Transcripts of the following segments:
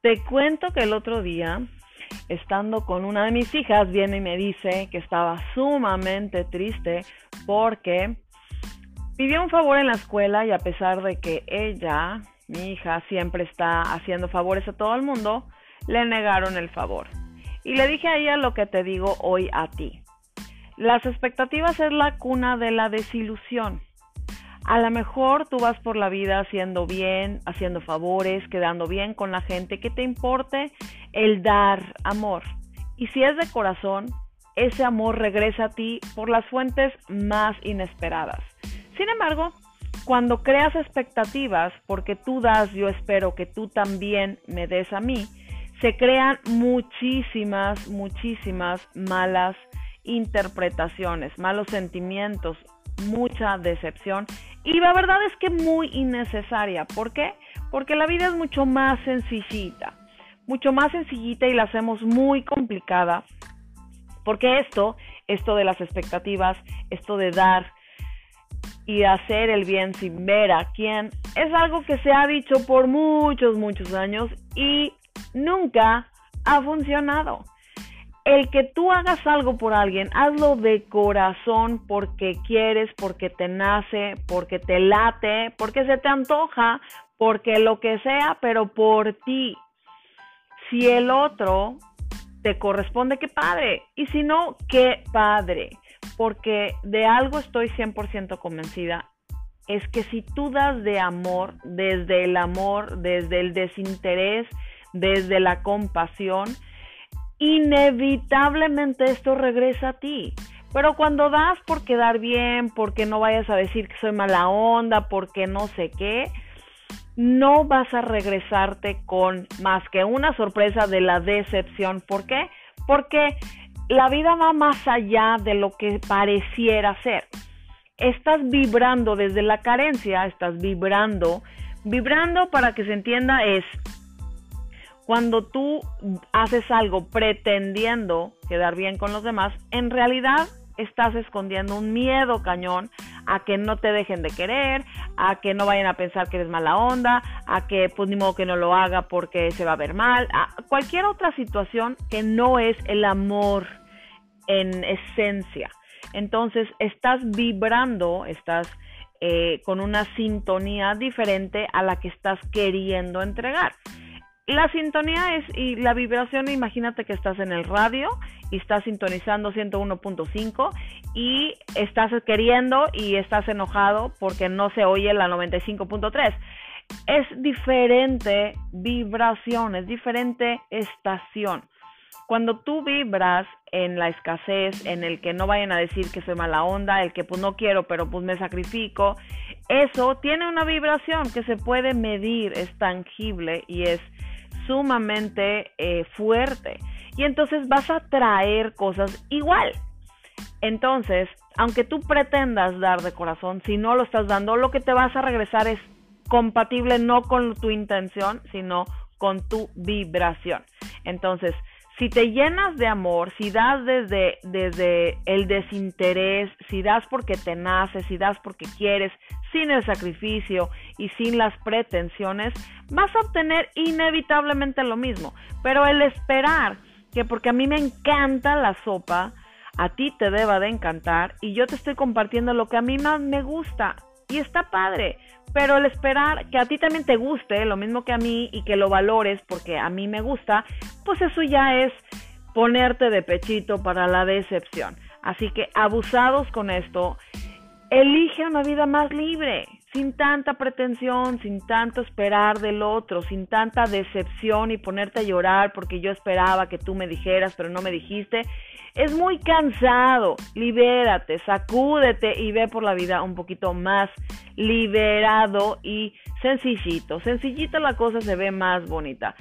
Te cuento que el otro día, estando con una de mis hijas, viene y me dice que estaba sumamente triste porque pidió un favor en la escuela y a pesar de que ella, mi hija, siempre está haciendo favores a todo el mundo, le negaron el favor. Y le dije a ella lo que te digo hoy a ti. Las expectativas es la cuna de la desilusión. A lo mejor tú vas por la vida haciendo bien, haciendo favores, quedando bien con la gente, que te importe el dar amor. Y si es de corazón, ese amor regresa a ti por las fuentes más inesperadas. Sin embargo, cuando creas expectativas, porque tú das, yo espero que tú también me des a mí, se crean muchísimas, muchísimas malas interpretaciones, malos sentimientos, mucha decepción y la verdad es que muy innecesaria. ¿Por qué? Porque la vida es mucho más sencillita, mucho más sencillita y la hacemos muy complicada. Porque esto, esto de las expectativas, esto de dar y hacer el bien sin ver a quién, es algo que se ha dicho por muchos, muchos años y nunca ha funcionado el que tú hagas algo por alguien, hazlo de corazón porque quieres, porque te nace, porque te late, porque se te antoja, porque lo que sea, pero por ti. Si el otro te corresponde, qué padre. Y si no, qué padre. Porque de algo estoy 100% convencida. Es que si tú das de amor, desde el amor, desde el desinterés, desde la compasión, inevitablemente esto regresa a ti. Pero cuando das por quedar bien, porque no vayas a decir que soy mala onda, porque no sé qué, no vas a regresarte con más que una sorpresa de la decepción. ¿Por qué? Porque la vida va más allá de lo que pareciera ser. Estás vibrando desde la carencia, estás vibrando. Vibrando, para que se entienda, es cuando tú haces algo pretendiendo quedar bien con los demás, en realidad estás escondiendo un miedo cañón a que no te dejen de querer, a que no vayan a pensar que eres mala onda, a que pues ni modo que no lo haga porque se va a ver mal, a cualquier otra situación que no es el amor en esencia. Entonces estás vibrando, estás eh, con una sintonía diferente a la que estás queriendo entregar. La sintonía es y la vibración, imagínate que estás en el radio y estás sintonizando 101.5 y estás queriendo y estás enojado porque no se oye la 95.3. Es diferente vibración, es diferente estación. Cuando tú vibras en la escasez, en el que no vayan a decir que soy mala onda, el que pues no quiero pero pues me sacrifico, eso tiene una vibración que se puede medir, es tangible y es sumamente eh, fuerte. Y entonces vas a traer cosas igual. Entonces, aunque tú pretendas dar de corazón, si no lo estás dando, lo que te vas a regresar es compatible no con tu intención, sino con tu vibración. Entonces, si te llenas de amor, si das desde, desde el desinterés, si das porque te nace, si das porque quieres, sin el sacrificio y sin las pretensiones, vas a obtener inevitablemente lo mismo. Pero el esperar que porque a mí me encanta la sopa, a ti te deba de encantar y yo te estoy compartiendo lo que a mí más me gusta y está padre. Pero el esperar que a ti también te guste, lo mismo que a mí, y que lo valores porque a mí me gusta, pues eso ya es ponerte de pechito para la decepción. Así que abusados con esto, elige una vida más libre, sin tanta pretensión, sin tanto esperar del otro, sin tanta decepción y ponerte a llorar porque yo esperaba que tú me dijeras, pero no me dijiste. Es muy cansado. Libérate, sacúdete y ve por la vida un poquito más liberado y sencillito. Sencillito la cosa se ve más bonita.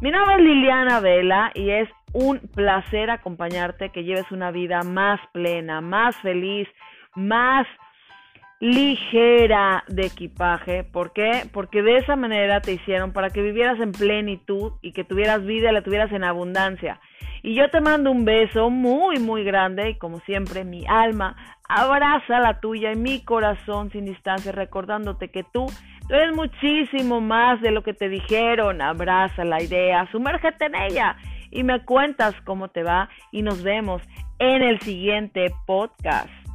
Mi nombre es Liliana Vela y es un placer acompañarte, que lleves una vida más plena, más feliz, más ligera de equipaje. ¿Por qué? Porque de esa manera te hicieron para que vivieras en plenitud y que tuvieras vida la tuvieras en abundancia. Y yo te mando un beso muy, muy grande y como siempre mi alma abraza la tuya y mi corazón sin distancia recordándote que tú Tú eres muchísimo más de lo que te dijeron. Abraza la idea, sumérgete en ella y me cuentas cómo te va y nos vemos en el siguiente podcast.